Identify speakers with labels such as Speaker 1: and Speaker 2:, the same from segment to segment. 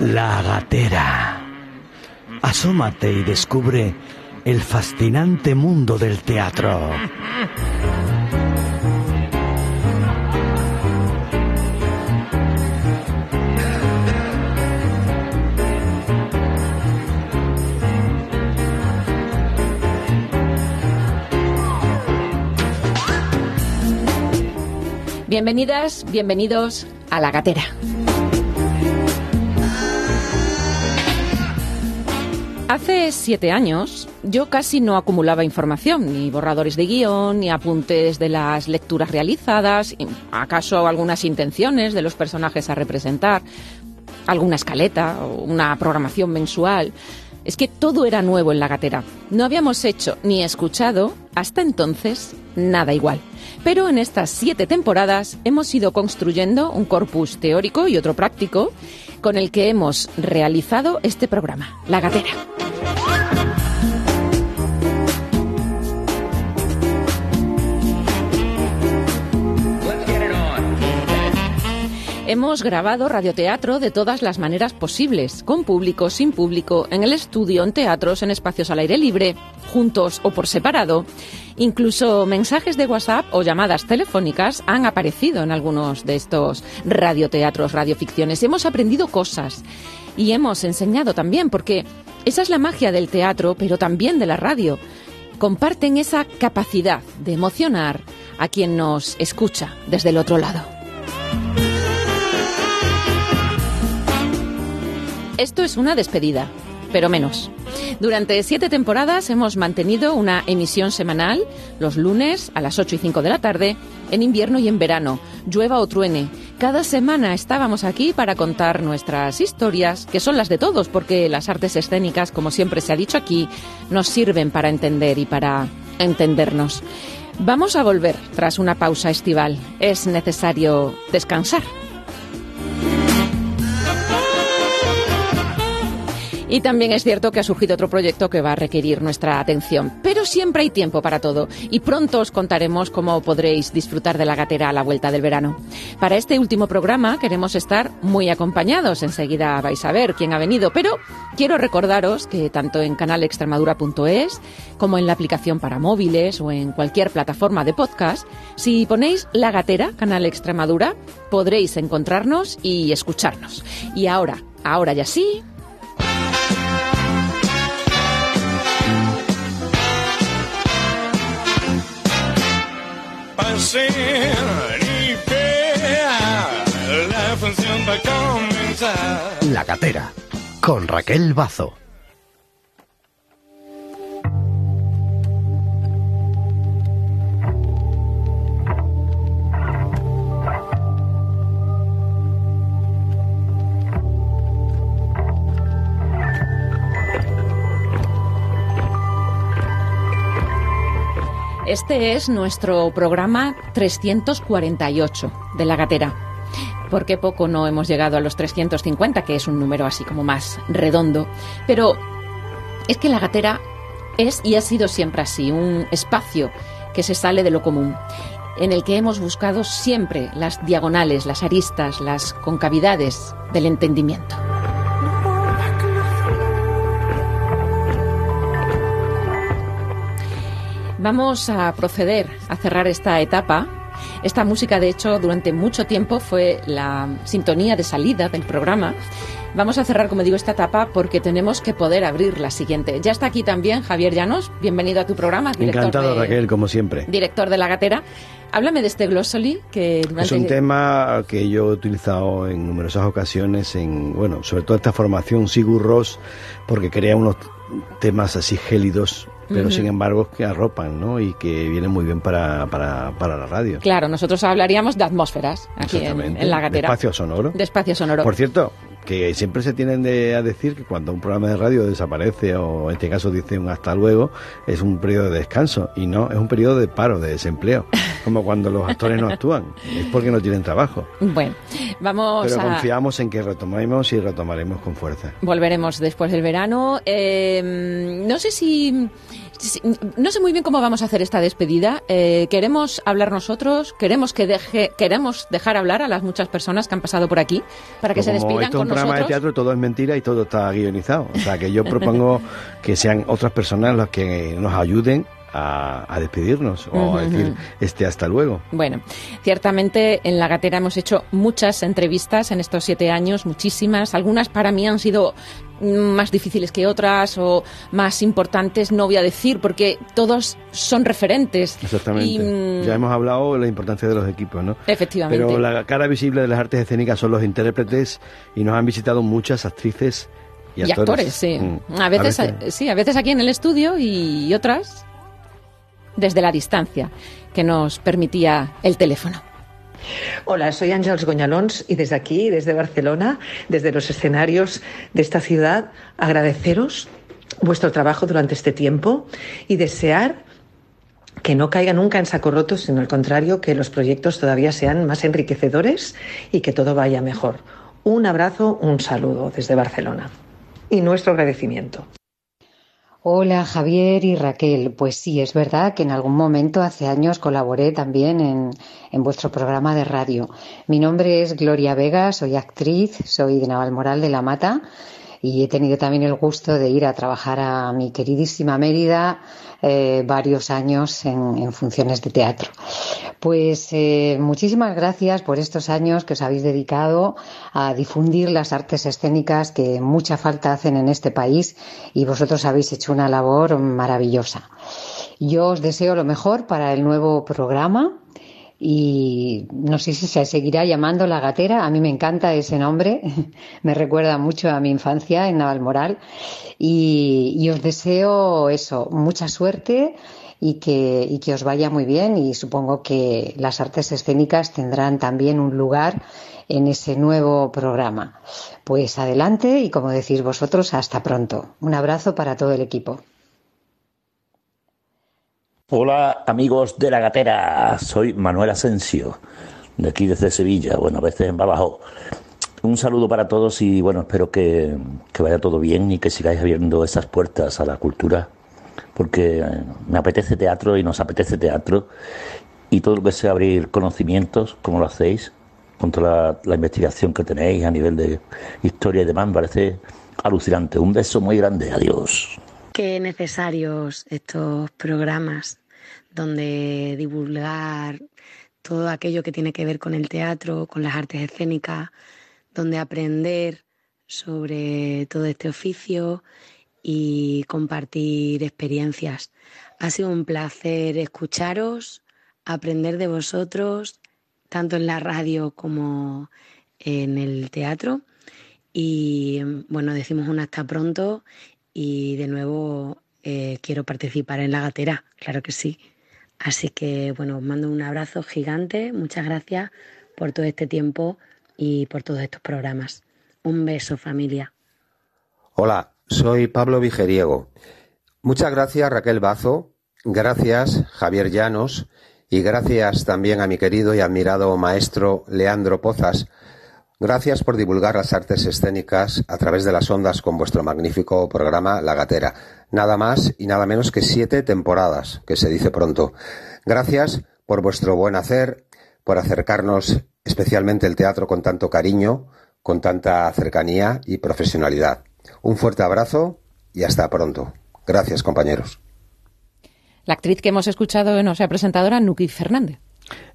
Speaker 1: La gatera. Asómate y descubre el fascinante mundo del teatro.
Speaker 2: Bienvenidas, bienvenidos a La Gatera. Hace siete años yo casi no acumulaba información, ni borradores de guion, ni apuntes de las lecturas realizadas, acaso algunas intenciones de los personajes a representar, alguna escaleta o una programación mensual. Es que todo era nuevo en la gatera. No habíamos hecho ni escuchado hasta entonces nada igual. Pero en estas siete temporadas hemos ido construyendo un corpus teórico y otro práctico con el que hemos realizado este programa, La Gatera. Hemos grabado radioteatro de todas las maneras posibles, con público, sin público, en el estudio, en teatros, en espacios al aire libre, juntos o por separado. Incluso mensajes de WhatsApp o llamadas telefónicas han aparecido en algunos de estos radioteatros, radioficciones. Hemos aprendido cosas y hemos enseñado también, porque esa es la magia del teatro, pero también de la radio. Comparten esa capacidad de emocionar a quien nos escucha desde el otro lado. Esto es una despedida, pero menos. Durante siete temporadas hemos mantenido una emisión semanal, los lunes a las 8 y 5 de la tarde, en invierno y en verano, llueva o truene. Cada semana estábamos aquí para contar nuestras historias, que son las de todos, porque las artes escénicas, como siempre se ha dicho aquí, nos sirven para entender y para entendernos. Vamos a volver tras una pausa estival. Es necesario descansar. Y también es cierto que ha surgido otro proyecto que va a requerir nuestra atención. Pero siempre hay tiempo para todo y pronto os contaremos cómo podréis disfrutar de la gatera a la vuelta del verano. Para este último programa queremos estar muy acompañados. Enseguida vais a ver quién ha venido, pero quiero recordaros que tanto en canalextremadura.es como en la aplicación para móviles o en cualquier plataforma de podcast, si ponéis la gatera, Canal Extremadura, podréis encontrarnos y escucharnos. Y ahora, ahora ya sí,
Speaker 1: la función va a comenzar. La Gatera, con Raquel Bazo.
Speaker 2: Este es nuestro programa 348 de la gatera. ¿Por qué poco no hemos llegado a los 350, que es un número así como más redondo? Pero es que la gatera es y ha sido siempre así, un espacio que se sale de lo común, en el que hemos buscado siempre las diagonales, las aristas, las concavidades del entendimiento. Vamos a proceder a cerrar esta etapa. Esta música, de hecho, durante mucho tiempo fue la sintonía de salida del programa. Vamos a cerrar, como digo, esta etapa porque tenemos que poder abrir la siguiente. Ya está aquí también Javier Llanos. Bienvenido a tu programa.
Speaker 3: Encantado, Raquel, como siempre.
Speaker 2: Director de La Gatera. Háblame de este glossoli que
Speaker 3: Es un tema que yo he utilizado en numerosas ocasiones, en, bueno, sobre todo esta formación Sigur Ross, porque crea unos temas así gélidos pero sin embargo que arropan, ¿no? Y que vienen muy bien para, para, para, la radio.
Speaker 2: Claro, nosotros hablaríamos de atmósferas aquí en, la gatera.
Speaker 3: De espacio sonoro.
Speaker 2: De espacio sonoro.
Speaker 3: Por cierto, que siempre se tienen de, a decir que cuando un programa de radio desaparece o en este caso dice un hasta luego, es un periodo de descanso y no, es un periodo de paro, de desempleo. como cuando los actores no actúan, es porque no tienen trabajo.
Speaker 2: Bueno, vamos
Speaker 3: Pero confiamos en que retomaremos y retomaremos con fuerza.
Speaker 2: Volveremos después del verano. Eh, no sé si no sé muy bien cómo vamos a hacer esta despedida. Eh, queremos hablar nosotros, queremos que deje, queremos dejar hablar a las muchas personas que han pasado por aquí para que se despidan
Speaker 3: es un programa de teatro, todo es mentira y todo está guionizado. O sea que yo propongo que sean otras personas las que nos ayuden a, despedirnos o a decir este hasta luego.
Speaker 2: Bueno, ciertamente en La Gatera hemos hecho muchas entrevistas en estos siete años, muchísimas. Algunas para mí han sido más difíciles que otras o más importantes, no voy a decir, porque todos son referentes.
Speaker 3: Exactamente. Mm, ya hemos hablado de la importancia de los equipos, ¿no?
Speaker 2: Efectivamente.
Speaker 3: Pero la cara visible de las artes escénicas son los intérpretes y nos han visitado muchas actrices y,
Speaker 2: actores. sí. Mm. A, veces, sí, a veces aquí en el estudio y otras desde la distancia que nos permitía el teléfono.
Speaker 4: Hola, soy Ángeles Goñalons y desde aquí, desde Barcelona, desde los escenarios de esta ciudad, agradeceros vuestro trabajo durante este tiempo y desear que no caiga nunca en saco roto, sino al contrario, que los proyectos todavía sean más enriquecedores y que todo vaya mejor. Un abrazo, un saludo desde Barcelona y nuestro agradecimiento.
Speaker 5: Hola Javier y Raquel. Pues sí, es verdad que en algún momento hace años colaboré también en, en, vuestro programa de radio. Mi nombre es Gloria Vega, soy actriz, soy de Navalmoral de la Mata y he tenido también el gusto de ir a trabajar a mi queridísima Mérida eh, varios años en, funciones de teatro. Pues eh, muchísimas gracias por estos años que os habéis dedicado a difundir las artes escénicas que mucha falta hacen en este país y vosotros habéis hecho una labor maravillosa. Yo os deseo lo mejor para el nuevo programa y no sé si se seguirá llamando La Gatera, a mí me encanta ese nombre, me recuerda mucho a mi infancia en Navalmoral y, y os deseo eso, mucha suerte y que, y que os vaya muy bien y supongo que las artes escénicas tendrán también un lugar en ese nuevo programa. Pues adelante y como decís vosotros, hasta pronto. Un abrazo para todo el equipo.
Speaker 6: Hola amigos de la gatera, soy Manuel Asensio, de aquí desde Sevilla, bueno, a veces en Babajo. Un saludo para todos y bueno, espero que, vaya todo bien y que sigáis abriendo esas puertas a la cultura, porque eh, me apetece teatro y nos apetece teatro y todo lo que sea abrir conocimientos, como lo hacéis, con toda la, investigación que tenéis a nivel de historia y demás, me parece alucinante. Un beso muy grande, adiós.
Speaker 7: Qué necesarios estos programas donde divulgar todo aquello que tiene que ver con el teatro, con las artes escénicas, donde aprender sobre todo este oficio y compartir experiencias. Ha sido un placer escucharos, aprender de vosotros, tanto en la radio como en el teatro. Y bueno, decimos un hasta pronto y de nuevo eh, quiero participar en la gatera, claro que sí. Así que bueno, os mando un abrazo gigante, muchas gracias por todo este tiempo y por todos estos programas. Un beso familia.
Speaker 8: Hola, soy Pablo Vigeriego. Muchas gracias Raquel Bazo, gracias Javier Llanos y gracias también a mi querido y admirado maestro Leandro Pozas. Gracias por divulgar las artes escénicas a través de las ondas con vuestro magnífico programa La Gatera nada más y nada menos que siete temporadas, que se dice pronto. Gracias por vuestro buen hacer, por acercarnos especialmente el teatro con tanto cariño, con tanta cercanía y profesionalidad. Un fuerte abrazo y hasta pronto. Gracias, compañeros.
Speaker 2: La actriz que hemos escuchado no sea presentadora, Nuki Fernández.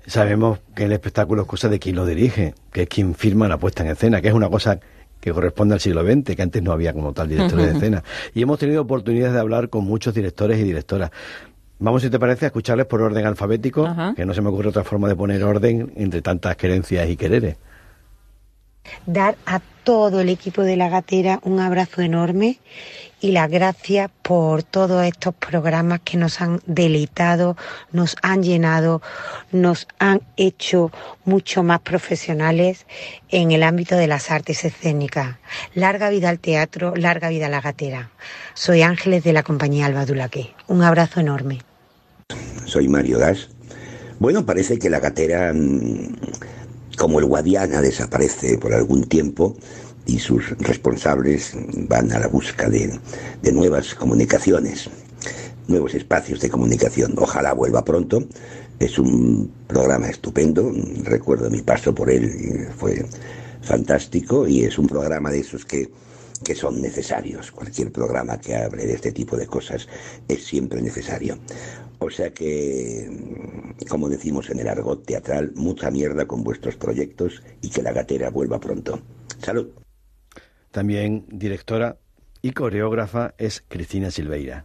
Speaker 3: Sabemos que el espectáculo es cosa de quien lo dirige, que es quien firma la puesta en escena, que es una cosa que corresponde al siglo XX, que antes no había como tal director de escena. Y hemos tenido oportunidades de hablar con muchos directores y directoras. Vamos, si te parece, a escucharles por orden alfabético, que no se me ocurre otra forma de poner orden entre tantas querencias y quereres.
Speaker 9: Dar a todo el equipo de la gatera un abrazo enorme y las gracias por todos estos programas que nos han deleitado, nos han llenado, nos han hecho mucho más profesionales en el ámbito de las artes escénicas. Larga vida al teatro, larga vida a la gatera. Soy Ángeles de la compañía Alba Dulaque. Un abrazo enorme.
Speaker 10: Soy Mario Das. Bueno, parece que la gatera, mm, como el Guadiana, desaparece por algún tiempo y sus responsables van a la busca de, de nuevas comunicaciones, nuevos espacios de comunicación. Ojalá vuelva pronto. Es un programa estupendo. Recuerdo mi paso por él, fue fantástico y es un programa de esos que que son necesarios. Cualquier programa que hable de este tipo de cosas es siempre necesario. O sea que, como decimos en el argot teatral, mucha mierda con vuestros proyectos y que la gatera vuelva pronto. Salud.
Speaker 3: También directora y coreógrafa es Cristina Silveira.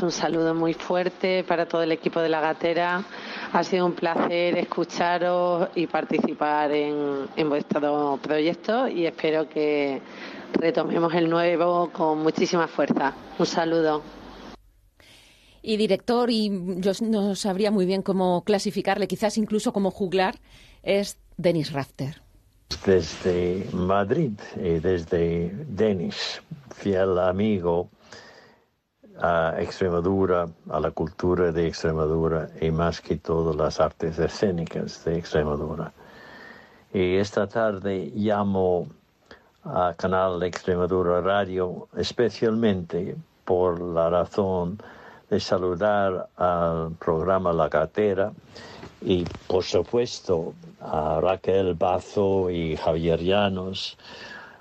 Speaker 11: Un saludo muy fuerte para todo el equipo de La Gatera. Ha sido un placer escucharos y participar en, en vuestro proyecto y espero que retomemos el nuevo con muchísima fuerza. Un saludo.
Speaker 2: Y director, y yo no sabría muy bien cómo clasificarle, quizás incluso como juglar, es Denis Rafter.
Speaker 12: Desde Madrid y desde Denis, fiel amigo a Extremadura, a la cultura de Extremadura y más que todo las artes escénicas de Extremadura. Y esta tarde llamo a Canal Extremadura Radio, especialmente por la razón de saludar al programa La Gatera y por supuesto a Raquel Bazo y Javier Llanos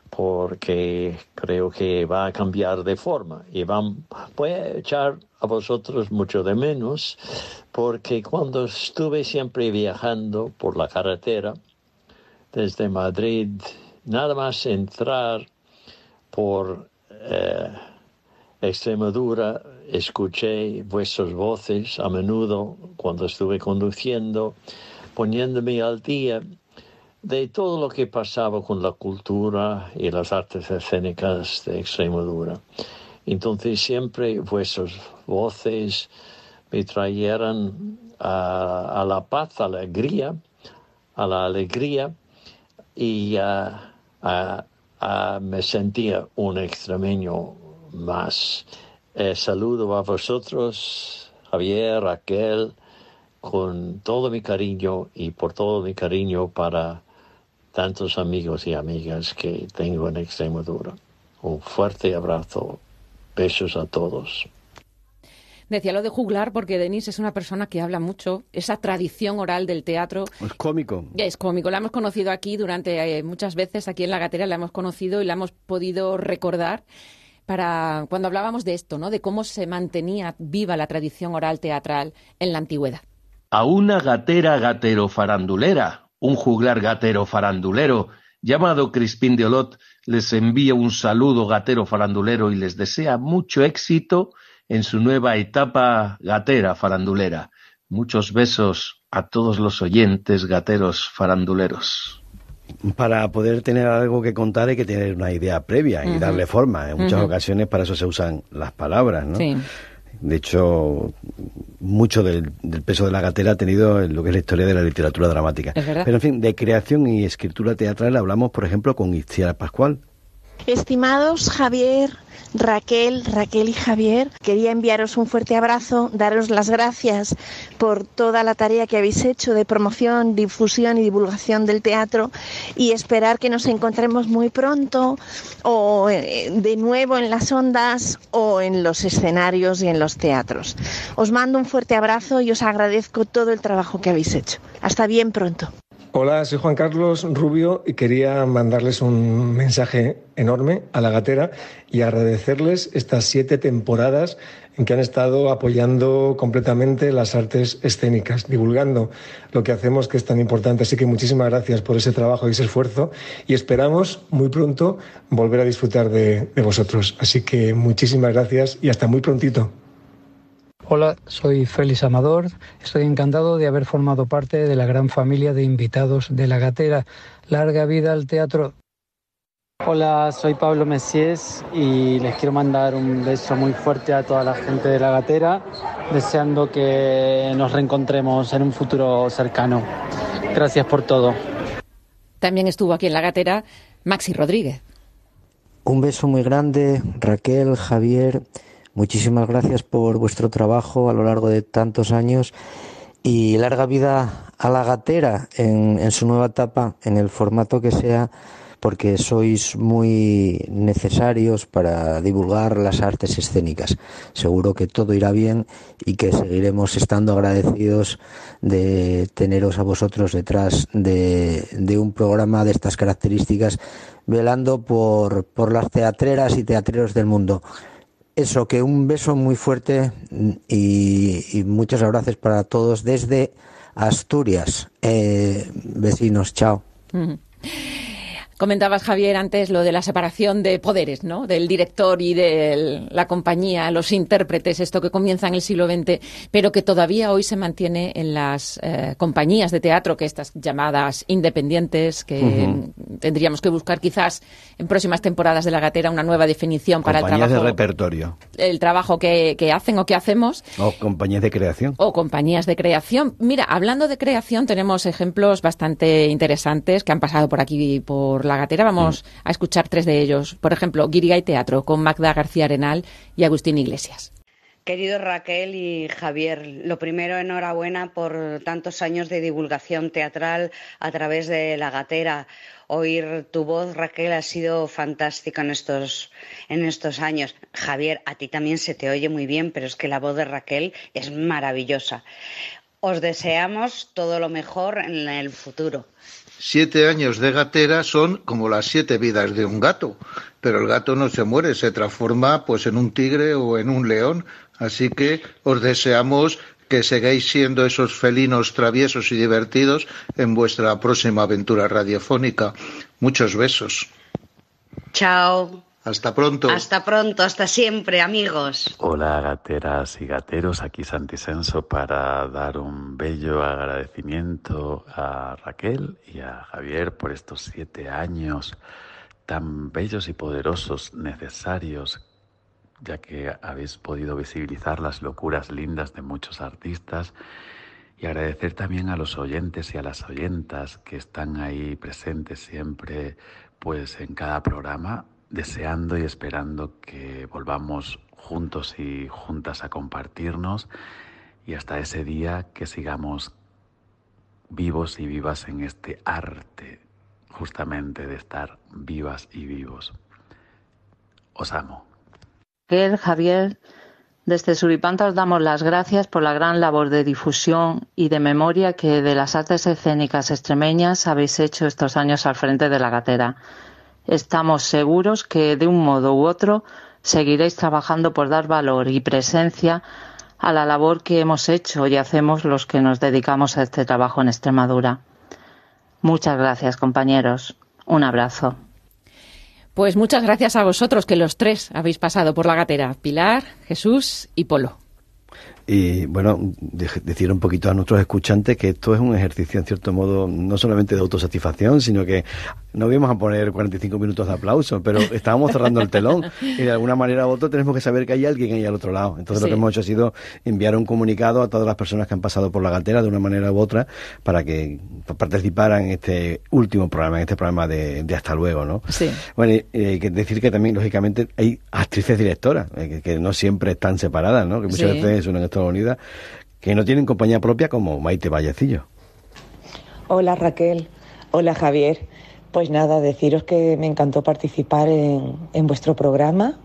Speaker 12: porque creo que va a cambiar de forma y van, voy a echar a vosotros mucho de menos porque cuando estuve siempre viajando por la carretera desde Madrid nada más entrar por eh, Extremadura, escuché vuestras voces a menudo cuando estuve conduciendo, poniéndome al día de todo lo que pasaba con la cultura y las artes escénicas de Extremadura. Entonces siempre vuestras voces me trajeran a, la paz, a la alegría, a la alegría y me sentía un extremeño más. Eh, saludo a vosotros, Javier, Raquel, con todo mi cariño y por todo mi cariño para tantos amigos y amigas que tengo en Extremadura. Un fuerte abrazo. Besos a todos.
Speaker 2: Decía lo de juglar porque Denis es una persona que habla mucho, esa tradición oral del teatro.
Speaker 3: Es cómico.
Speaker 2: Es cómico, la hemos conocido aquí durante eh, muchas veces, aquí en La Gatera la hemos conocido y la hemos podido recordar para cuando hablábamos de esto, ¿no? De cómo se mantenía viva la tradición oral teatral en la antigüedad.
Speaker 13: A una gatera gatero farandulera, un juglar gatero farandulero llamado Crispín de Olot les envía un saludo gatero farandulero y les desea mucho éxito en su nueva etapa gatera farandulera. Muchos besos a todos los oyentes gateros faranduleros.
Speaker 3: Para poder tener algo que contar hay que tener una idea previa y darle forma. En muchas ocasiones para eso se usan las palabras, ¿no? De hecho, mucho del, peso de la gatera ha tenido en lo que es la historia de la literatura dramática. Pero, en fin, de creación y escritura teatral hablamos, por ejemplo, con Itziar Pascual.
Speaker 14: Estimados Javier, Raquel, Raquel y Javier, quería enviaros un fuerte abrazo, daros las gracias por toda la tarea que habéis hecho de promoción, difusión y divulgación del teatro y esperar que nos encontremos muy pronto o eh, de nuevo en las ondas o en los escenarios y en los teatros. Os mando un fuerte abrazo y os agradezco todo el trabajo que habéis hecho. Hasta bien pronto.
Speaker 15: Hola, soy Juan Carlos Rubio y quería mandarles un mensaje enorme a la gatera y agradecerles estas siete temporadas en que han estado apoyando completamente las artes escénicas, divulgando lo que hacemos que es tan importante. Así que muchísimas gracias por ese trabajo y ese esfuerzo y esperamos muy pronto volver a disfrutar de, de vosotros. Así que muchísimas gracias y hasta muy prontito.
Speaker 16: Hola, soy Félix Amador. Estoy encantado de haber formado parte de la gran familia de invitados de la Gatera. Larga vida al teatro.
Speaker 17: Hola, soy Pablo Messies y les quiero mandar un beso muy fuerte a toda la gente de la Gatera, deseando que nos reencontremos en un futuro cercano. Gracias por todo.
Speaker 2: También estuvo aquí en la Gatera Maxi Rodríguez.
Speaker 18: Un beso muy grande, Raquel, Javier Muchísimas gracias por vuestro trabajo a lo largo de tantos años y larga vida a la gatera en, en su nueva etapa, en el formato que sea, porque sois muy necesarios para divulgar las artes escénicas. Seguro que todo irá bien y que seguiremos estando agradecidos de teneros a vosotros detrás de, un programa de estas características, velando por, por las teatreras y teatreros del mundo. Eso, que un beso muy fuerte y, muchas gracias para todos desde Asturias. Eh, vecinos, chao.
Speaker 2: Comentabas, Javier, antes lo de la separación de poderes, ¿no? Del director y de la compañía, los intérpretes, esto que comienza en el siglo XX, pero que todavía hoy se mantiene en las eh, compañías de teatro, que estas llamadas independientes, que tendríamos que buscar quizás en próximas temporadas de La Gatera una nueva definición para el
Speaker 3: compañías
Speaker 2: trabajo,
Speaker 3: de repertorio
Speaker 2: el trabajo que, que hacen o que hacemos.
Speaker 3: o compañías de creación.
Speaker 2: O compañías de creación. Mira, hablando de creación, tenemos ejemplos bastante interesantes que han pasado por aquí por la gatera. Vamos a escuchar tres de ellos. Por ejemplo, Guirigay Teatro con Magda García Arenal y Agustín Iglesias.
Speaker 19: Querido Raquel y Javier, lo primero, enhorabuena por tantos años de divulgación teatral a través de La Gatera. Oír tu voz, Raquel, ha sido fantástico en estos, en estos años. Javier, a ti también se te oye muy bien, pero es que la voz de Raquel es maravillosa. Os deseamos todo lo mejor en el futuro.
Speaker 20: Siete años de gatera son como las siete vidas de un gato, pero el gato no se muere, se transforma pues en un tigre o en un león, así que os deseamos que sigáis siendo esos felinos traviesos y divertidos en vuestra próxima aventura radiofónica. Muchos besos.
Speaker 19: Chao.
Speaker 20: Hasta pronto.
Speaker 19: Hasta pronto, hasta siempre, amigos.
Speaker 21: Hola gateras y gateros, aquí Santisenso para dar un bello agradecimiento a Raquel y a Javier por estos siete años tan bellos y poderosos, necesarios, ya que habéis podido visibilizar las locuras lindas de muchos artistas y agradecer también a los oyentes y a las oyentas que están ahí presentes siempre, pues en cada programa deseando y esperando que volvamos juntos y juntas a compartirnos y hasta ese día que sigamos vivos y vivas en este arte justamente de estar vivas y vivos. Os amo.
Speaker 22: Javier, desde Suripanta os damos las gracias por la gran labor de difusión y de memoria que de las artes escénicas extremeñas habéis hecho estos años al frente de la gatera. Estamos seguros que de un modo u otro seguiréis trabajando por dar valor y presencia a la labor que hemos hecho y hacemos los que nos dedicamos a este trabajo en Extremadura. Muchas gracias, compañeros. Un abrazo.
Speaker 2: Pues muchas gracias a vosotros que los tres habéis pasado por la gatera. Pilar, Jesús y Polo.
Speaker 3: Y bueno, de- decir un poquito a nuestros escuchantes que esto es un ejercicio, en cierto modo, no solamente de autosatisfacción, sino que no íbamos a poner 45 minutos de aplauso, pero estábamos cerrando el telón y de alguna manera u otra tenemos que saber que hay alguien ahí al otro lado. Entonces lo que hemos hecho ha sido enviar un comunicado a todas las personas que han pasado por la gatera de una manera u otra para que participaran en este último programa, en este programa de, de Hasta Luego, ¿no?
Speaker 2: Sí.
Speaker 3: Bueno, y, eh, hay que decir que también, lógicamente, hay actrices directoras, eh, que, que no siempre están separadas, ¿no? Que muchas
Speaker 2: Sí.
Speaker 3: veces son en Estados Unidos, que no tienen compañía propia como Maite Vallecillo.
Speaker 23: Hola Raquel, hola Javier. Pues nada, deciros que me encantó participar en, en vuestro programa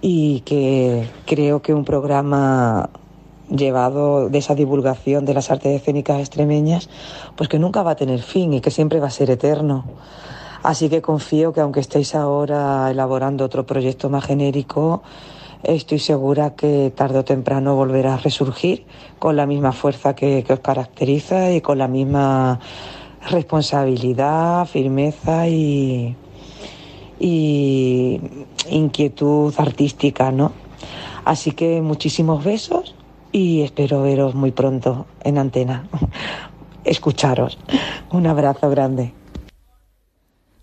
Speaker 23: y que creo que un programa llevado de esa divulgación de las artes escénicas extremeñas, pues que nunca va a tener fin y que siempre va a ser eterno. Así que confío que aunque estéis ahora elaborando otro proyecto más genérico, estoy segura que tarde o temprano volverá a resurgir con la misma fuerza que, que os caracteriza y con la misma responsabilidad, firmeza y, y inquietud artística, ¿no? Así que muchísimos besos y espero veros muy pronto en antena. Escucharos. Un abrazo grande.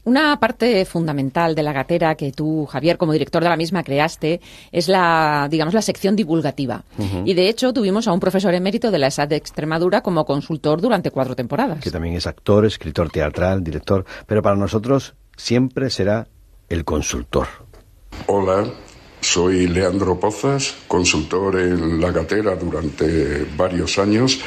Speaker 2: Una parte fundamental de la gatera que tú, Javier, como director de la misma, creaste es la, digamos, la sección divulgativa. Y de hecho tuvimos a un profesor emérito de la ESAD de Extremadura como consultor durante cuatro temporadas.
Speaker 3: que también es actor, escritor teatral, director, pero para nosotros siempre será el consultor.
Speaker 24: Hola, soy Leandro Pozas, consultor en La Gatera durante varios años.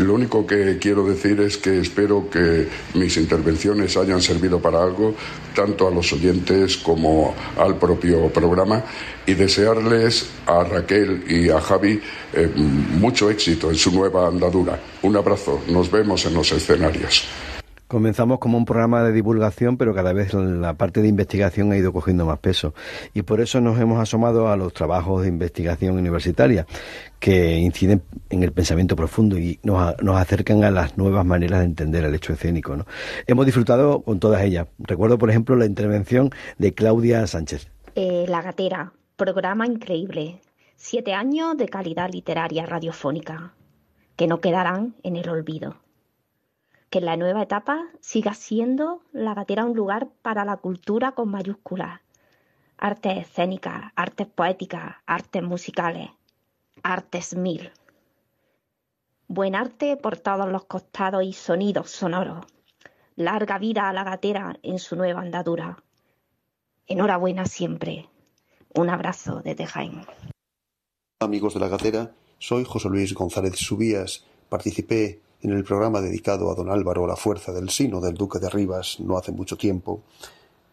Speaker 24: Lo único que quiero decir es que espero que mis intervenciones hayan servido para algo, tanto a los oyentes como al propio programa, y desearles a Raquel y a Javi eh, mucho éxito en su nueva andadura. Un abrazo, nos vemos en los escenarios.
Speaker 3: Comenzamos como un programa de divulgación, pero cada vez la parte de investigación ha ido cogiendo más peso. Y por eso nos hemos asomado a los trabajos de investigación universitaria, que inciden en el pensamiento profundo y nos, acercan a las nuevas maneras de entender el hecho escénico. Hemos disfrutado con todas ellas. Recuerdo, por ejemplo, la intervención de Claudia Sánchez.
Speaker 25: Eh, la Gatera, programa increíble. Siete años de calidad literaria radiofónica, que no quedarán en el olvido que la nueva etapa siga siendo la gatera un lugar para la cultura con mayúsculas. Artes escénicas, artes poéticas, artes musicales, artes mil. Buen arte por todos los costados y sonidos sonoros. Larga vida a la gatera en su nueva andadura. Enhorabuena siempre. Un abrazo desde Jaén.
Speaker 26: Amigos de la gatera, soy José Luis González Subías. Participé en el programa dedicado a don Álvaro La Fuerza del Sino del Duque de Rivas no hace mucho tiempo,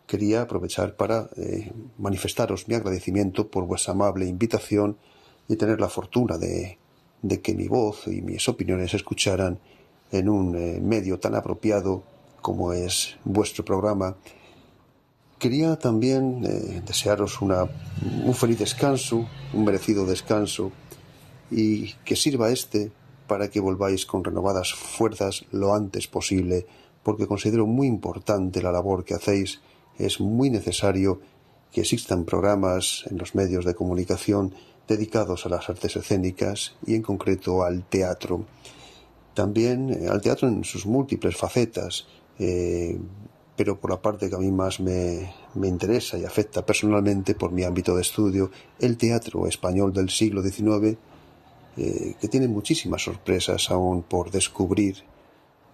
Speaker 26: quería aprovechar para eh, manifestaros mi agradecimiento por vuestra amable invitación y tener la fortuna de, que mi voz y mis opiniones se escucharan en un eh, medio tan apropiado como es vuestro programa. Quería también eh, desearos un feliz descanso, un merecido descanso, y que sirva este para que volváis con renovadas fuerzas lo antes posible, porque considero muy importante la labor que hacéis. Es muy necesario que existan programas en los medios de comunicación dedicados a las artes escénicas y en concreto al teatro. También eh, al teatro en sus múltiples facetas, eh, pero por la parte que a mí más me, me, interesa y afecta personalmente por mi ámbito de estudio, el teatro español del siglo XIX eh, que tiene muchísimas sorpresas aún por descubrir,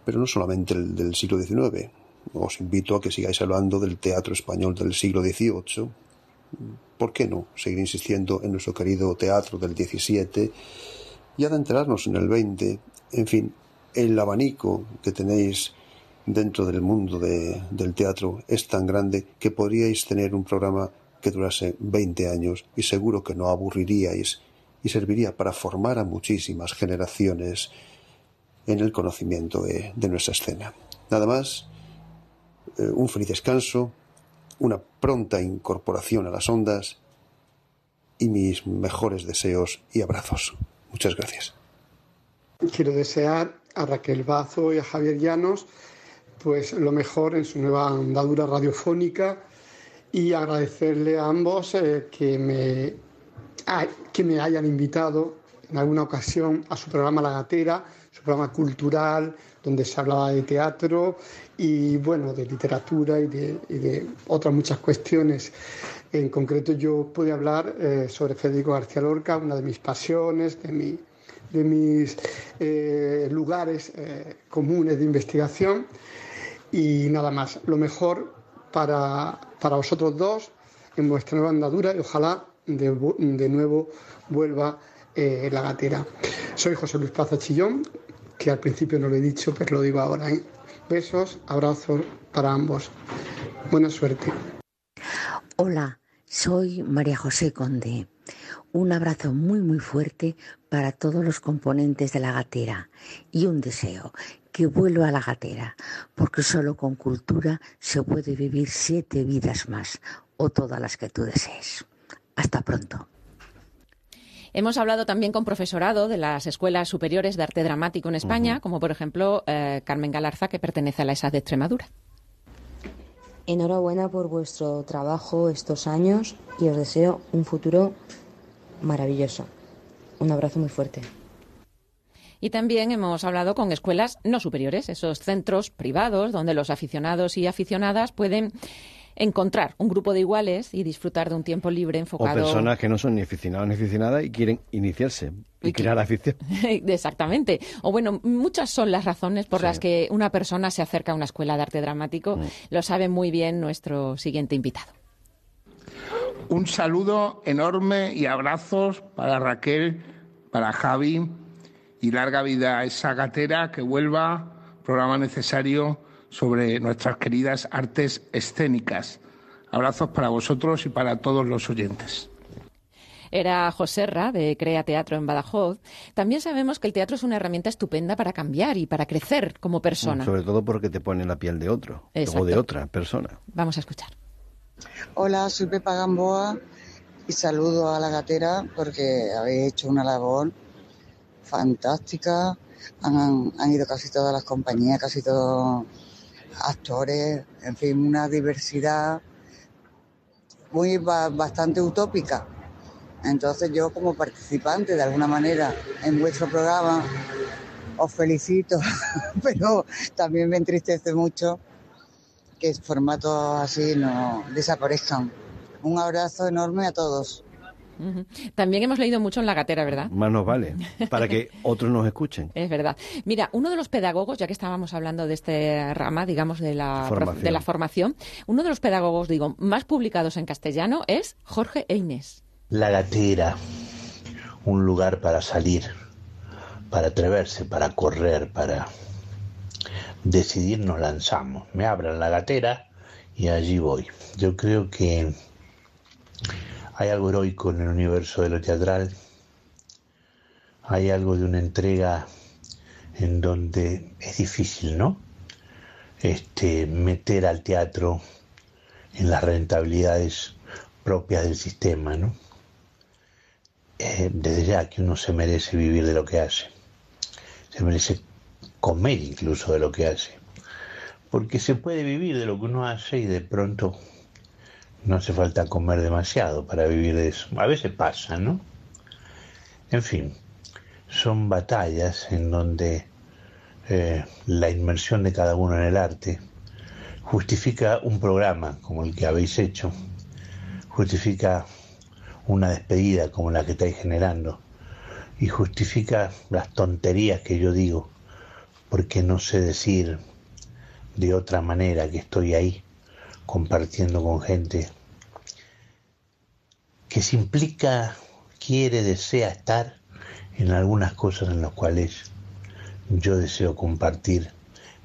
Speaker 26: pero no solamente el del siglo XIX. Os invito a que sigáis hablando del teatro español del siglo XVIII. ¿Por qué no seguir insistiendo en nuestro querido teatro del XVII y adentrarnos en el XX? En fin, el abanico que tenéis dentro del mundo del teatro es tan grande que podríais tener un programa que durase 20 años y seguro que no aburriríais y serviría para formar a muchísimas generaciones en el conocimiento de, nuestra escena. Nada más, eh, un feliz descanso, una pronta incorporación a las ondas y mis mejores deseos y abrazos. Muchas gracias.
Speaker 27: Quiero desear a Raquel Bazo y a Javier Llanos pues lo mejor en su nueva andadura radiofónica y agradecerle a ambos eh, que me que me hayan invitado en alguna ocasión a su programa La Gatera, su programa cultural, donde se hablaba de teatro y bueno, de literatura y de, otras muchas cuestiones. En concreto yo pude hablar eh, sobre Federico García Lorca, una de mis pasiones, de, de mis eh, lugares eh, comunes de investigación y nada más. Lo mejor para, para vosotros dos en vuestra nueva andadura y ojalá de, nuevo vuelva eh, la gatera. Soy José Luis Plaza Chillón, que al principio no lo he dicho, pero lo digo ahora. ¿eh? Besos, abrazos para ambos. Buena suerte.
Speaker 28: Hola, soy María José Conde. Un abrazo muy muy fuerte para todos los componentes de la gatera y un deseo que vuelva a la gatera, porque solo con cultura se puede vivir siete vidas más o todas las que tú desees. Hasta pronto.
Speaker 2: Hemos hablado también con profesorado de las escuelas superiores de arte dramático en España, como por ejemplo eh, Carmen Galarza, que pertenece a la ESA de Extremadura.
Speaker 29: Enhorabuena por vuestro trabajo estos años y os deseo un futuro maravilloso. Un abrazo muy fuerte.
Speaker 2: Y también hemos hablado con escuelas no superiores, esos centros privados donde los aficionados y aficionadas pueden encontrar un grupo de iguales y disfrutar de un tiempo libre enfocado.
Speaker 3: O personas que no son ni aficionados ni aficionadas y quieren iniciarse y, crear afición.
Speaker 2: Exactamente. O bueno, muchas son las razones por las que una persona se acerca a una escuela de arte dramático. Mm. Lo sabe muy bien nuestro siguiente invitado.
Speaker 30: Un saludo enorme y abrazos para Raquel, para Javi
Speaker 31: y larga vida a esa gatera que vuelva, programa necesario sobre nuestras queridas artes escénicas. Abrazos para vosotros y para todos los oyentes.
Speaker 2: Era José Ra, de Crea Teatro en Badajoz. También sabemos que el teatro es una herramienta estupenda para cambiar y para crecer como persona.
Speaker 3: Sobre todo porque te pone la piel de otro o de otra persona.
Speaker 2: Vamos a escuchar.
Speaker 32: Hola, soy Pepa Gamboa y saludo a la gatera porque habéis hecho una labor fantástica. Han, han ido casi todas las compañías, casi todos actores, en fin, una diversidad muy bastante utópica entonces yo como participante de alguna manera en vuestro programa os felicito, pero también me entristece mucho que formatos así no desaparezcan. Un abrazo enorme a todos.
Speaker 2: También hemos leído mucho en la gatera, ¿verdad?
Speaker 3: Más nos vale, para que otros nos escuchen.
Speaker 2: Es verdad. Mira, uno de los pedagogos, ya que estábamos hablando de este rama, digamos, de la formación, de la formación uno de los pedagogos, digo, más publicados en castellano es Jorge Eines.
Speaker 33: La gatera, un lugar para salir, para atreverse, para correr, para decidir nos lanzamos. Me abran la gatera y allí voy. Yo creo que hay algo heroico en el universo de lo teatral. Hay algo de una entrega en donde es difícil, ¿no? Este, meter al teatro en las rentabilidades propias del sistema, ¿no? Eh, desde ya que uno se merece vivir de lo que hace, se merece comer incluso de lo que hace, porque se puede vivir de lo que uno hace y de pronto no hace falta comer demasiado para vivir de eso. A veces pasa, ¿no? En fin, son batallas en donde eh, la inmersión de cada uno en el arte justifica un programa como el que habéis hecho, justifica una despedida como la que estáis generando y justifica las tonterías que yo digo porque no sé decir de otra manera que estoy ahí compartiendo con gente que se implica, quiere, desea estar en algunas cosas en las cuales yo deseo compartir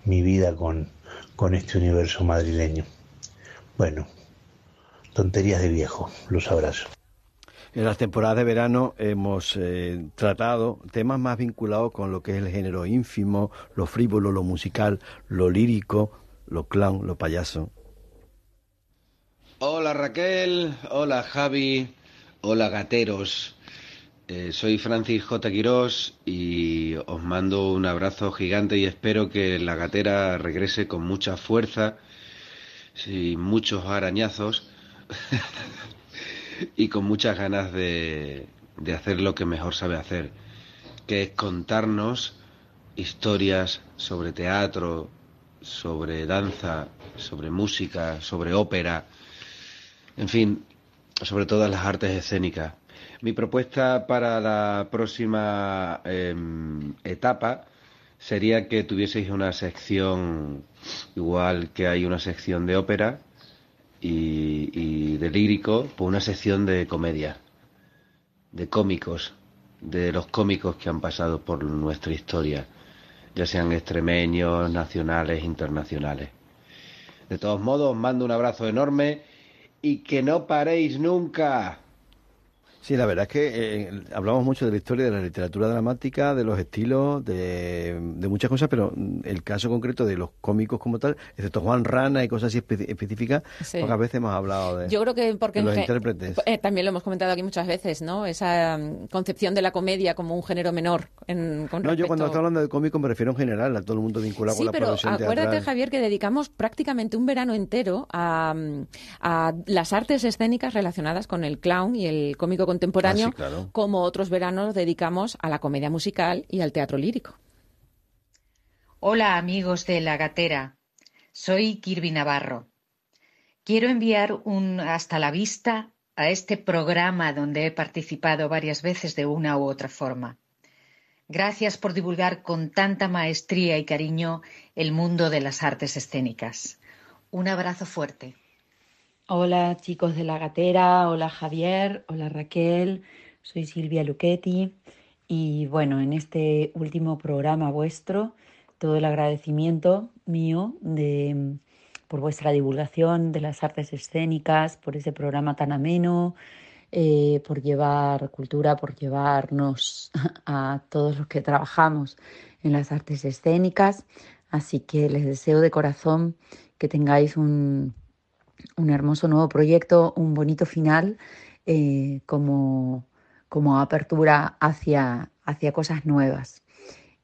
Speaker 33: mi vida con, con este universo madrileño. Bueno, tonterías de viejo, los abrazo.
Speaker 3: En las temporadas de verano hemos eh, tratado temas más vinculados con lo que es el género ínfimo, lo frívolo, lo musical, lo lírico, lo clown, lo payaso.
Speaker 34: Hola Raquel, hola Javi, hola gateros. Eh, soy Francis J. Quirós y os mando un abrazo gigante y espero que la gatera regrese con mucha fuerza y muchos arañazos y con muchas ganas de, de hacer lo que mejor sabe hacer, que es contarnos historias sobre teatro, sobre danza, sobre música, sobre ópera, en fin, sobre todas las artes escénicas. Mi propuesta para la próxima em, etapa sería que tuvieseis una sección, igual que hay una sección de ópera, y, de lírico, pues una sección de comedia, de cómicos, de los cómicos que han pasado por nuestra historia, ya sean extremeños, nacionales, internacionales. De todos modos, os mando un abrazo enorme y que no paréis nunca.
Speaker 3: Sí, la verdad es que eh, hablamos mucho de la historia de la literatura dramática, de los estilos, de, muchas cosas, pero el caso concreto de los cómicos como tal, excepto Juan Rana y cosas así específicas, pocas veces hemos hablado de,
Speaker 2: Yo creo que porque
Speaker 3: los intérpretes.
Speaker 2: Eh, también lo hemos comentado aquí muchas veces, ¿no? Esa mm, concepción de la comedia como un género menor. En,
Speaker 3: no, yo cuando estoy hablando de cómico me refiero en general a todo el mundo vinculado con la pero
Speaker 2: acuérdate, Javier, que dedicamos prácticamente un verano entero a, a las artes escénicas relacionadas con el clown y el cómico contemporáneo, ah, como otros veranos dedicamos a la comedia musical y al teatro lírico.
Speaker 5: Hola amigos de La Gatera, soy Kirby Navarro. Quiero enviar un hasta la vista a este programa donde he participado varias veces de una u otra forma. Gracias por divulgar con tanta maestría y cariño el mundo de las artes escénicas. Un abrazo fuerte.
Speaker 35: Hola chicos de la gatera, hola Javier, hola Raquel, soy Silvia Luchetti. Y bueno, en este último programa vuestro, todo el agradecimiento mío de, por vuestra divulgación de las artes escénicas, por ese programa tan ameno, eh, por llevar cultura, por llevarnos a todos los que trabajamos en las artes escénicas. Así que les deseo de corazón que tengáis un, un hermoso nuevo proyecto, un bonito final eh, como, como, apertura hacia, hacia cosas nuevas.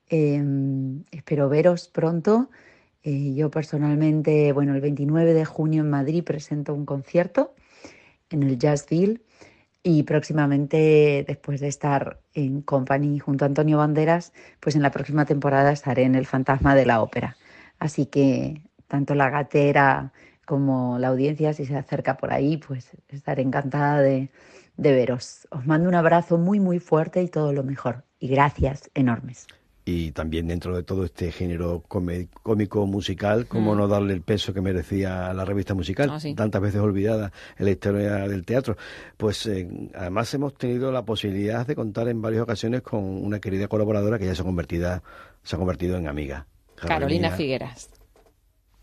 Speaker 35: Em, espero veros pronto. Eh, yo personalmente, bueno, el 29 de junio en Madrid presento un concierto en el Jazzville y próximamente, después de estar en Company junto a Antonio Banderas, pues en la próxima temporada estaré en El Fantasma de la Ópera. Así que tanto la gatera como la audiencia, si se acerca por ahí, pues estaré encantada de, de veros. Os mando un abrazo muy, muy fuerte y todo lo mejor. Y gracias enormes
Speaker 3: y también dentro de todo este género cómico musical, cómo mm. no darle el peso que merecía la revista musical, ah, tantas veces olvidada en la historia del teatro. Pues eh, además hemos tenido la posibilidad de contar en varias ocasiones con una querida colaboradora que ya se ha convertido, se ha convertido en amiga.
Speaker 2: Carolina Figueras.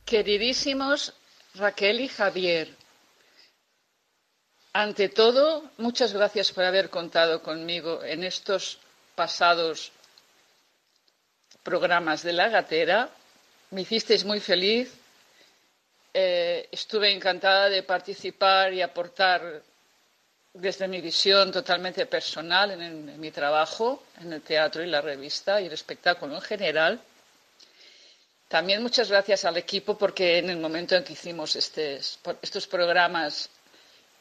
Speaker 36: Queridísimos Raquel y Javier, ante todo, muchas gracias por haber contado conmigo en estos pasados programas de la gatera. Me hicisteis muy feliz. Eh, estuve encantada de participar y aportar desde mi visión totalmente personal en, mi trabajo, en el teatro y la revista y el espectáculo en general. También muchas gracias al equipo porque en el momento en que hicimos estos programas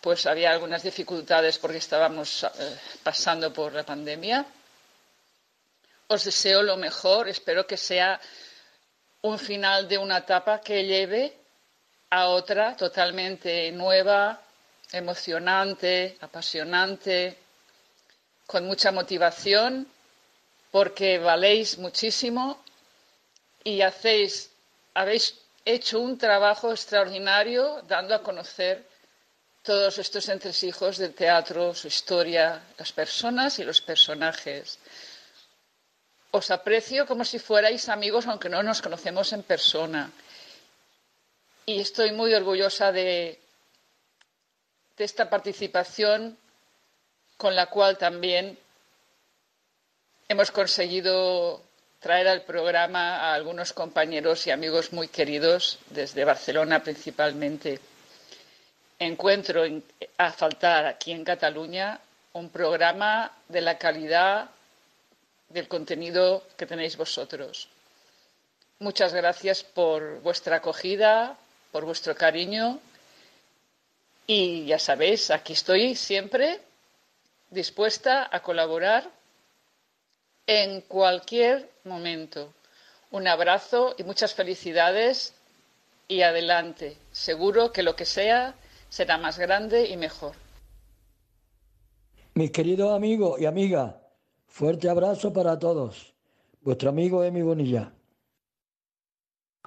Speaker 36: pues había algunas dificultades porque estábamos eh, pasando por la pandemia. Os deseo lo mejor, espero que sea un final de una etapa que lleve a otra totalmente nueva, emocionante, apasionante, con mucha motivación, porque valéis muchísimo y hacéis, habéis hecho un trabajo extraordinario dando a conocer todos estos entresijos del teatro, su historia, las personas y los personajes os aprecio como si fuerais amigos aunque no nos conocemos en persona. Y estoy muy orgullosa de, de esta participación con la cual también hemos conseguido traer al programa a algunos compañeros y amigos muy queridos desde Barcelona principalmente. Encuentro a faltar aquí en Cataluña un programa de la calidad del contenido que tenéis vosotros. Muchas gracias por vuestra acogida, por vuestro cariño y ya sabéis, aquí estoy siempre dispuesta a colaborar en cualquier momento. Un abrazo y muchas felicidades y adelante. Seguro que lo que sea será más grande y mejor.
Speaker 37: Mis queridos amigos y amigas, Fuerte abrazo para todos. Vuestro amigo Emi Bonilla.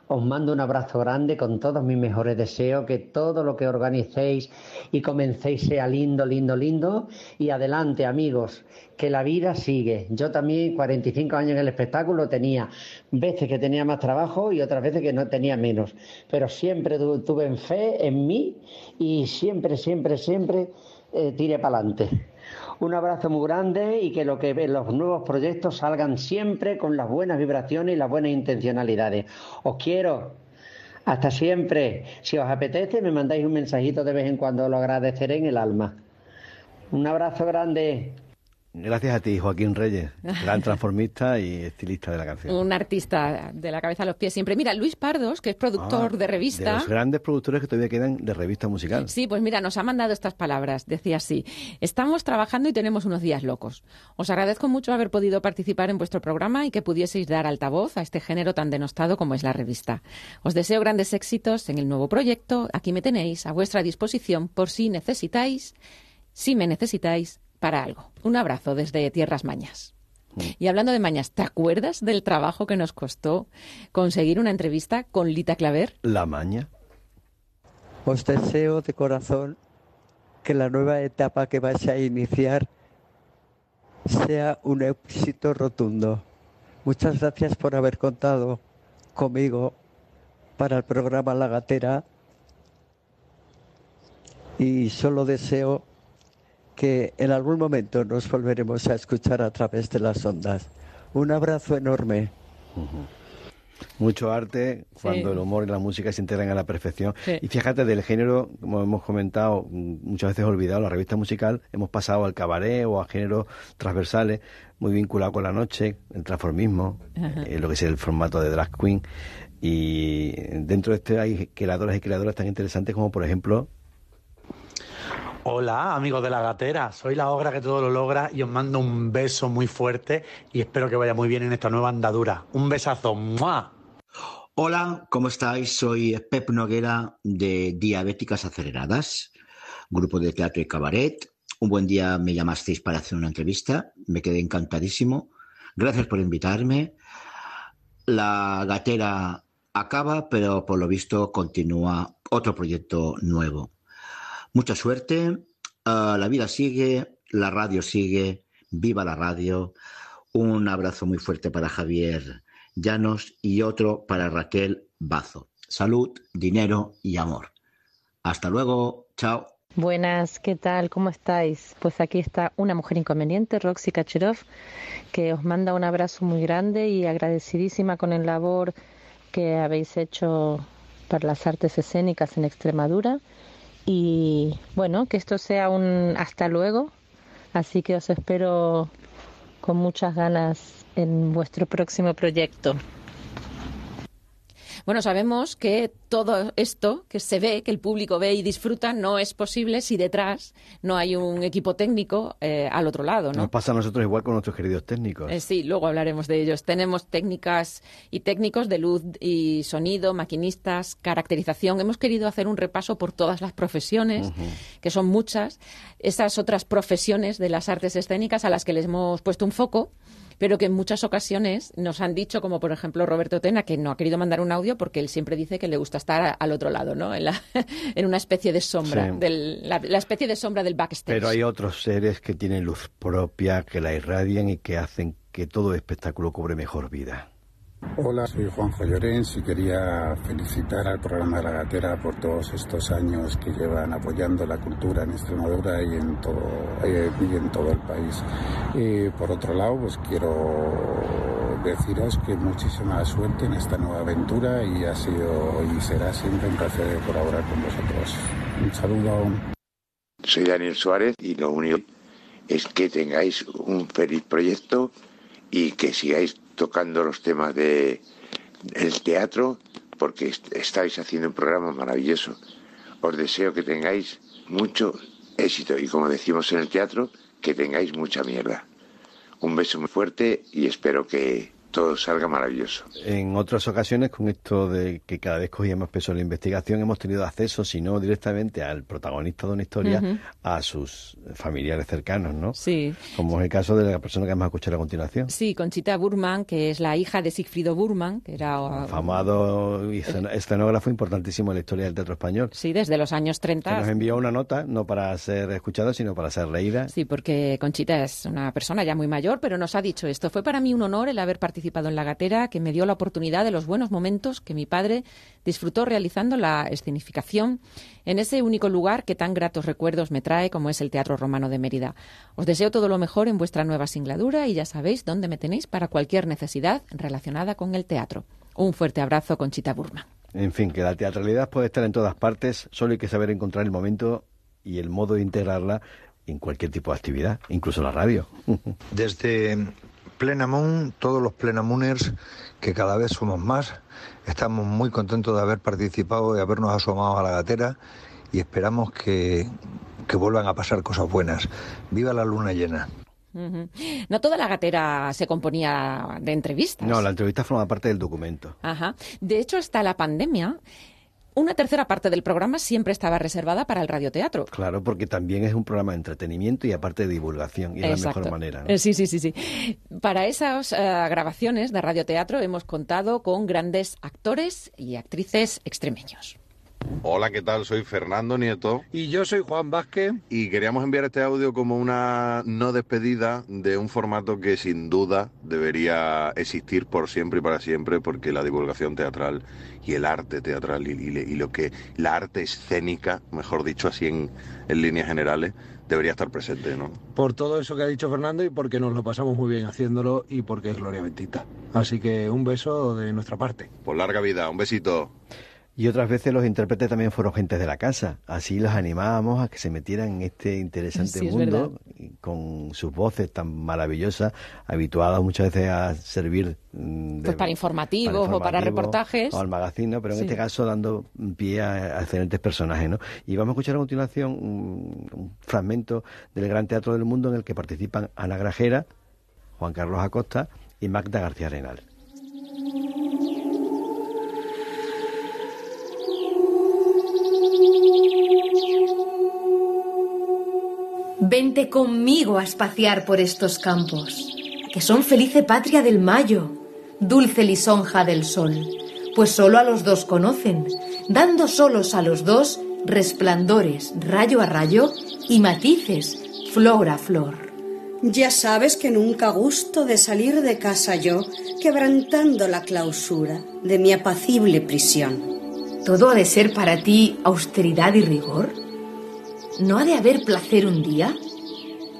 Speaker 38: Os mando un abrazo grande con todos mis mejores deseos, que todo lo que organicéis y comencéis sea lindo, lindo, lindo. Y adelante, amigos, que la vida sigue. Yo también, 45 años en el espectáculo, tenía veces que tenía más trabajo y otras veces que no tenía menos. Pero siempre tuve fe en mí y siempre, siempre, siempre eh, tiré para adelante. Un abrazo muy grande y que lo que los nuevos proyectos salgan siempre con las buenas vibraciones y las buenas intencionalidades. Os quiero. Hasta siempre. Si os apetece, me mandáis un mensajito de vez en cuando, lo agradeceré en el alma. Un abrazo grande.
Speaker 3: Gracias a ti, Joaquín Reyes, gran transformista y estilista de la canción.
Speaker 2: Un artista de la cabeza a los pies siempre. Mira, Luis Pardos, que es productor ah, de revista.
Speaker 3: De los grandes productores que todavía quedan de revista musical.
Speaker 2: Sí, pues mira, nos ha mandado estas palabras. Decía así: Estamos trabajando y tenemos unos días locos. Os agradezco mucho haber podido participar en vuestro programa y que pudieseis dar altavoz a este género tan denostado como es la revista. Os deseo grandes éxitos en el nuevo proyecto. Aquí me tenéis a vuestra disposición por si necesitáis, si me necesitáis para algo. Un abrazo desde Tierras Mañas. Mm. Y hablando de Mañas, ¿te acuerdas del trabajo que nos costó conseguir una entrevista con Lita Claver?
Speaker 3: La Maña.
Speaker 39: Os deseo de corazón que la nueva etapa que vais a iniciar sea un éxito rotundo. Muchas gracias por haber contado conmigo para el programa La Gatera y solo deseo que en algún momento nos volveremos a escuchar a través de las ondas. Un abrazo enorme.
Speaker 3: Mucho arte cuando el humor y la música se integran a la perfección. Y fíjate, del género, como hemos comentado, muchas veces olvidado, la revista musical, hemos pasado al cabaret o a géneros transversales, muy vinculado con la noche, el transformismo, eh, lo que es el formato de drag queen. Y dentro de este hay creadoras y creadoras tan interesantes como, por ejemplo,
Speaker 40: Hola, amigos de la gatera. Soy la obra que todo lo logra y os mando un beso muy fuerte y espero que vaya muy bien en esta nueva andadura. Un besazo.
Speaker 32: Hola, ¿cómo estáis? Soy Pep Noguera de Diabéticas Aceleradas, grupo de teatro y cabaret. Un buen día me llamasteis para hacer una entrevista. Me quedé encantadísimo. Gracias por invitarme. La gatera acaba, pero por lo visto continúa otro proyecto nuevo. Mucha suerte, ah, la vida sigue, la radio sigue, viva la radio. Un abrazo muy fuerte para Javier Llanos y otro para Raquel Bazo. Salud, dinero y amor. Hasta luego, chao.
Speaker 22: Buenas, ¿qué tal? ¿Cómo estáis? Pues aquí está una mujer inconveniente, Roxy Kachirov, que os manda un abrazo muy grande y agradecidísima con el labor que habéis hecho para las artes escénicas en Extremadura y bueno, que esto sea un hasta luego. Así que os espero con muchas ganas en vuestro próximo proyecto.
Speaker 2: Bueno, sabemos que todo esto que se ve, que el público ve y disfruta, no es posible si detrás no hay un equipo técnico eh, al otro lado, ¿no?
Speaker 3: Nos pasa a nosotros igual con nuestros queridos técnicos.
Speaker 2: Eh, sí, luego hablaremos de ellos. Tenemos técnicas y técnicos de luz y sonido, maquinistas, caracterización. Hemos querido hacer un repaso por todas las profesiones, que son muchas, esas otras profesiones de las artes escénicas a las que les hemos puesto un foco pero que en muchas ocasiones nos han dicho, como por ejemplo Roberto Tena, que no ha querido mandar un audio porque él siempre dice que le gusta estar al otro lado, ¿no? En, la, en una especie de sombra, del, la, especie de sombra del backstage.
Speaker 3: Pero hay otros seres que tienen luz propia, que la irradian y que hacen que todo espectáculo cobre mejor vida.
Speaker 41: Hola, soy Juanjo Llorens y quería felicitar al programa la Gatera por todos estos años que llevan apoyando la cultura en Extremadura y en todo, eh, y en todo el país. Y por otro lado, pues quiero deciros que muchísima suerte en esta nueva aventura y ha sido y será siempre un placer colaborar con vosotros. Un saludo.
Speaker 42: Soy Daniel Suárez y lo único es que tengáis un feliz proyecto y que sigáis tocando los temas de el teatro porque estáis haciendo un programa maravilloso. Os deseo que tengáis mucho éxito y como decimos en el teatro, que tengáis mucha mierda. Un beso muy fuerte y espero que todo salga maravilloso.
Speaker 3: En otras ocasiones, con esto de que cada vez cogía más peso la investigación, hemos tenido acceso, si no directamente al protagonista de una historia, a sus familiares cercanos, ¿no?
Speaker 2: Sí.
Speaker 3: Como es el caso de la persona que vamos a escuchar a continuación.
Speaker 2: Sí, Conchita Burman, que es la hija de Sigfrido Burman, que era...
Speaker 3: Afamado escenógrafo importantísimo en la historia del teatro español.
Speaker 2: Sí, desde los años 30.
Speaker 3: Que nos envió una nota, no para ser escuchado, sino para ser leída.
Speaker 2: Sí, porque Conchita es una persona ya muy mayor, pero nos ha dicho esto. Fue para mí un honor el haber participado participado en la gatera, que me dio la oportunidad de los buenos momentos que mi padre disfrutó realizando la escenificación en ese único lugar que tan gratos recuerdos me trae como es el Teatro Romano de Mérida. Os deseo todo lo mejor en vuestra nueva singladura y ya sabéis dónde me tenéis para cualquier necesidad relacionada con el teatro. Un fuerte abrazo, Conchita Burma.
Speaker 3: En fin, que la teatralidad puede estar en todas partes, solo hay que saber encontrar el momento y el modo de integrarla en cualquier tipo de actividad, incluso la radio.
Speaker 43: Desde Plenamon, todos los Plenamuners, que cada vez somos más, estamos muy contentos de haber participado, de habernos asomado a la gatera y esperamos que, que vuelvan a pasar cosas buenas. ¡Viva la luna llena!
Speaker 2: No toda la gatera se componía de entrevistas.
Speaker 3: No, la entrevista forma parte del documento.
Speaker 2: Ajá. De hecho, hasta la pandemia una tercera parte del programa siempre estaba reservada para el radioteatro.
Speaker 3: Claro, porque también es un programa de entretenimiento y aparte de divulgación, y es la mejor manera. Eh,
Speaker 2: sí, sí, sí, sí. Para esas eh, grabaciones de radioteatro hemos contado con grandes actores y actrices extremeños.
Speaker 44: Hola, ¿qué tal? Soy Fernando Nieto.
Speaker 45: Y yo soy Juan Vázquez.
Speaker 44: Y queríamos enviar este audio como una no despedida de un formato que sin duda debería existir por siempre y para siempre, porque la divulgación teatral y el arte teatral y, y- y lo que la arte escénica, mejor dicho así en, en líneas generales, debería estar presente, ¿no?
Speaker 45: Por todo eso que ha dicho Fernando y porque nos lo pasamos muy bien haciéndolo y porque es Gloria Bendita. Así que un beso de nuestra parte.
Speaker 44: Por larga vida, un besito.
Speaker 3: Y otras veces los intérpretes también fueron gentes de la casa. Así los animábamos a que se metieran en este interesante
Speaker 2: Sí,
Speaker 3: mundo con sus voces tan maravillosas, habituadas muchas veces a servir mm, de-
Speaker 2: Pues para informativos o para reportajes.
Speaker 3: O al magazine, ¿no? pero en
Speaker 2: Sí.
Speaker 3: este caso dando pie a, a excelentes personajes. ¿no? Y vamos a escuchar a continuación un, un fragmento del Gran Teatro del Mundo en el que participan Ana Grajera, Juan Carlos Acosta y Magda García Renal.
Speaker 46: Vente conmigo a espaciar por estos campos, que son felice patria del mayo, dulce lisonja del sol, pues solo a los dos conocen, dando solos a los dos resplandores rayo a rayo y matices flor a flor.
Speaker 47: Ya sabes que nunca gusto de salir de casa yo, quebrantando la clausura de mi apacible prisión.
Speaker 46: ¿Todo ha de ser para ti austeridad y rigor? ¿No ha de haber placer un día?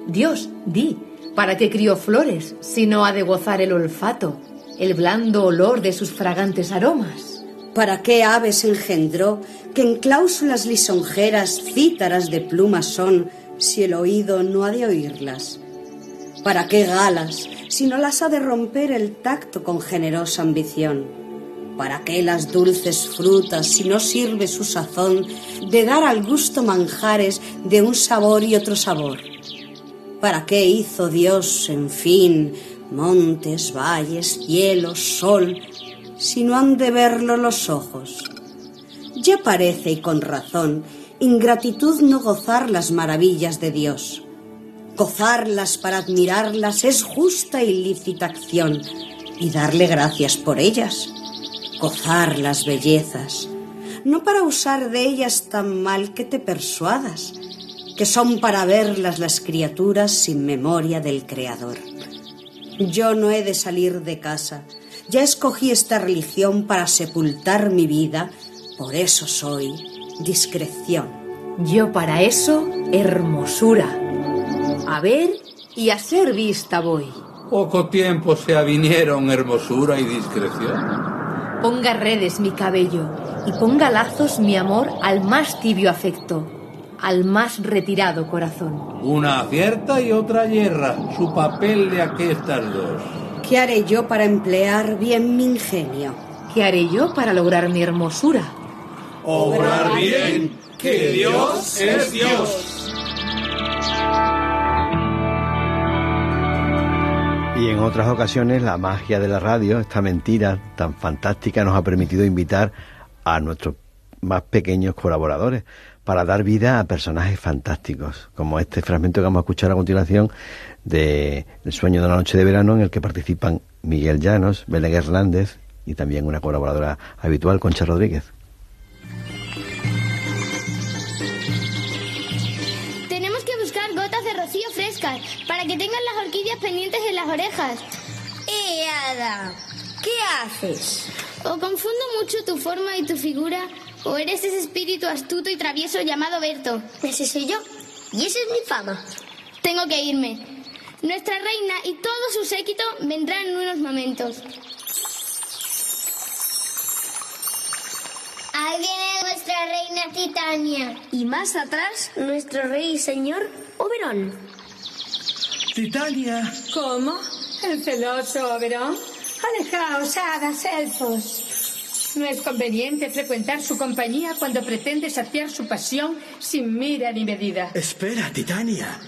Speaker 46: Dios, di, ¿para qué crió flores si no ha de gozar el olfato, el blando olor de sus fragantes aromas?
Speaker 47: ¿Para qué aves engendró que en cláusulas lisonjeras cítaras de plumas son si el oído no ha de oírlas? ¿Para qué galas si no las ha de romper el tacto con generosa ambición? ¿Para qué las dulces frutas si no sirve su sazón de dar al gusto manjares de un sabor y otro sabor? ¿Para qué hizo Dios, en fin, montes, valles, cielos, sol, si no han de verlo los ojos? Ya parece, y con razón, ingratitud no gozar las maravillas de Dios. Gozarlas para admirarlas es justa y lícita acción, y darle gracias por ellas. Gozar las bellezas, no para usar de ellas tan mal que te persuadas, que son para verlas las criaturas sin memoria del Creador. Yo no he de salir de casa, ya escogí esta religión para sepultar mi vida, por eso soy discreción.
Speaker 46: Yo para eso, hermosura. A ver y a ser vista voy.
Speaker 48: Poco tiempo se avinieron hermosura y discreción.
Speaker 46: Ponga redes mi cabello y ponga lazos mi amor al más tibio afecto, al más retirado corazón.
Speaker 48: Una acierta y otra yerra, su papel de aquestas dos.
Speaker 47: ¿Qué haré yo para emplear bien mi ingenio?
Speaker 46: ¿Qué haré yo para lograr mi hermosura?
Speaker 48: Obrar bien, que Dios es Dios.
Speaker 3: Y en otras ocasiones la magia de la radio, esta mentira tan fantástica, nos ha permitido invitar a nuestros más pequeños colaboradores para dar vida a personajes fantásticos, como este fragmento que vamos a escuchar a continuación de El sueño de la noche de verano, en el que participan Miguel Llanos, Belén Hernández y también una colaboradora habitual, Concha Rodríguez.
Speaker 49: Orquídeas pendientes en las orejas. ¡Eh, Ada! ¿Qué haces? O confundo mucho tu forma y tu figura, o eres ese espíritu astuto y travieso llamado Berto. Ese soy yo. Y esa es mi fama. Tengo que irme. Nuestra reina y todo su séquito vendrán en unos momentos. Ahí viene nuestra reina Titania. Y más atrás, nuestro rey y señor Oberón.
Speaker 50: Titania.
Speaker 51: ¿Cómo? ¿El celoso Oberón? Alejaos, hadas, elfos. No es conveniente frecuentar su compañía cuando pretende saciar su pasión sin mira ni medida.
Speaker 50: Espera, Titania.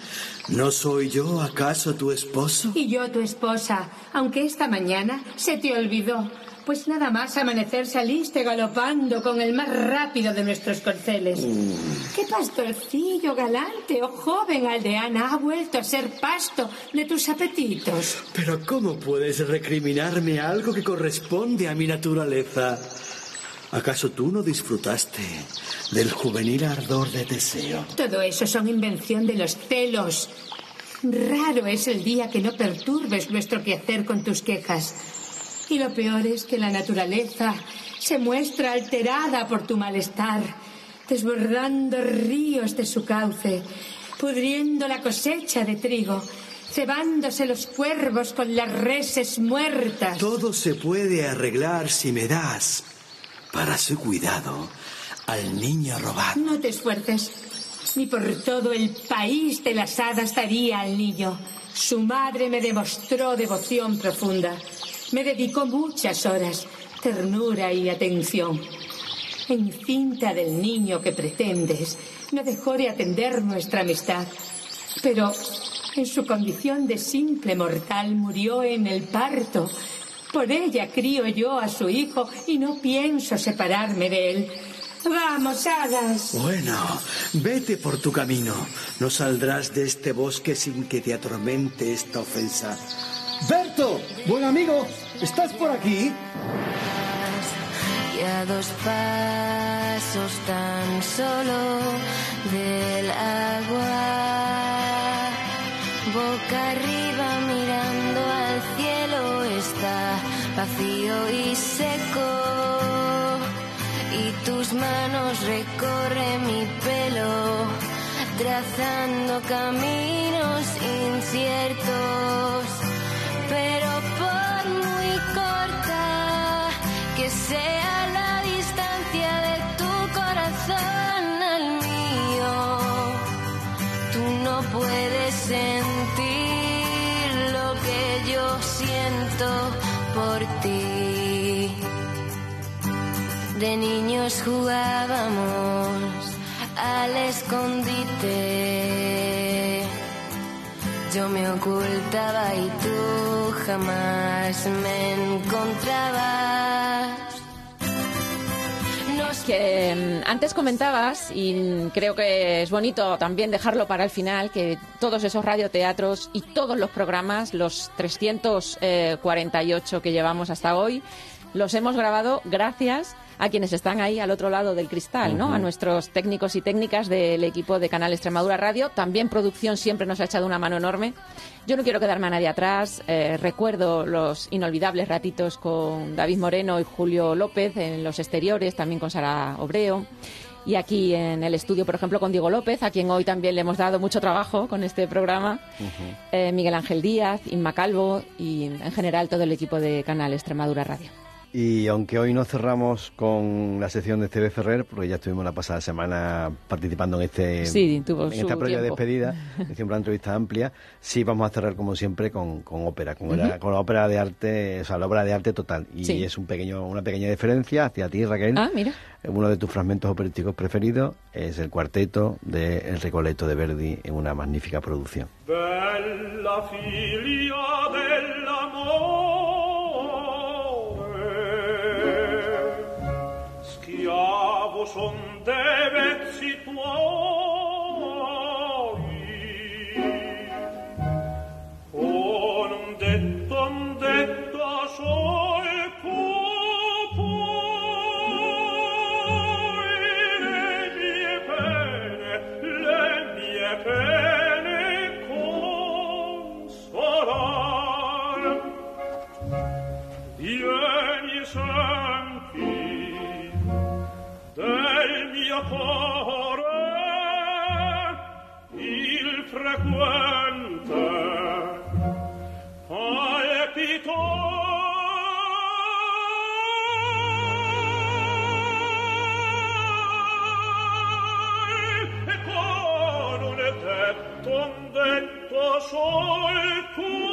Speaker 50: ¿No soy yo acaso tu esposo?
Speaker 51: Y yo tu esposa, aunque esta mañana se te olvidó, pues nada más amanecer saliste galopando con el más rápido de nuestros corceles. ¿Qué pastorcillo galante o joven aldeana ha vuelto a ser pasto de tus apetitos?
Speaker 50: Pero ¿cómo puedes recriminarme algo que corresponde a mi naturaleza? ¿Acaso tú no disfrutaste del juvenil ardor de Teseo?
Speaker 51: Todo eso son invención de los celos. Raro es el día que no perturbes nuestro quehacer con tus quejas. Y lo peor es que la naturaleza se muestra alterada por tu malestar, desbordando ríos de su cauce, pudriendo la cosecha de trigo, cebándose los cuervos con las reses muertas.
Speaker 50: Todo se puede arreglar si me das, para su cuidado, al niño robado.
Speaker 51: No te esfuerces. Ni por todo el país de las hadas daría al niño. Su madre me demostró devoción profunda. Me dedicó muchas horas, ternura y atención. En cinta del niño que pretendes, no dejó de atender nuestra amistad. Pero en su condición de simple mortal murió en el parto. Por ella crío yo a su hijo y no pienso separarme de él. Vamos, hadas.
Speaker 50: Bueno, vete por tu camino. No saldrás de este bosque sin que te atormente esta ofensa.
Speaker 52: Berto, buen amigo, ¿estás por aquí?
Speaker 53: Y a dos pasos tan solo del agua, boca arriba mirando al cielo está vacío y seco y tus manos recorren mi pelo trazando caminos inciertos sea la distancia de tu corazón al mío, tú no puedes sentir lo que yo siento por ti. De niños jugábamos al escondite. Yo me ocultaba y tú jamás me encontrabas.
Speaker 2: Que mm, antes comentabas, y creo que es bonito también dejarlo para el final, que todos esos radioteatros y todos los programas, los 348 que llevamos hasta hoy, los hemos grabado gracias a quienes están ahí al otro lado del cristal, ¿no? A nuestros técnicos y técnicas del equipo de Canal Extremadura Radio. También producción siempre nos ha echado una mano enorme. Yo no quiero quedarme a nadie atrás. Eh, recuerdo los inolvidables ratitos con David Moreno y Julio López en los exteriores, también con Sara Obreo. Y aquí en el estudio, por ejemplo, con Diego López, a quien hoy también le hemos dado mucho trabajo con este programa. Eh, Miguel Ángel Díaz, Inma Calvo y en general todo el equipo de Canal Extremadura Radio.
Speaker 3: Y aunque hoy no cerramos con la sección de TV Ferrer, porque ya estuvimos la pasada semana participando en este
Speaker 2: Sí, tuvo
Speaker 3: en esta
Speaker 2: tiempo.
Speaker 3: despedida, hicimos una entrevista amplia, sí vamos a cerrar como siempre con, con ópera, con, la, con la ópera de arte, o sea, la obra de arte total. Y
Speaker 2: Sí.
Speaker 3: es un pequeño, una pequeña diferencia hacia ti, Raquel.
Speaker 2: Ah, mira.
Speaker 3: Uno de tus fragmentos operísticos preferidos es el cuarteto de El Recoleto de Verdi en una magnífica producción.
Speaker 54: Bella figlia dell'amore, son debet situo sol tu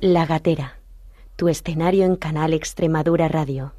Speaker 55: La Gatera, tu escenario en Canal Extremadura Radio.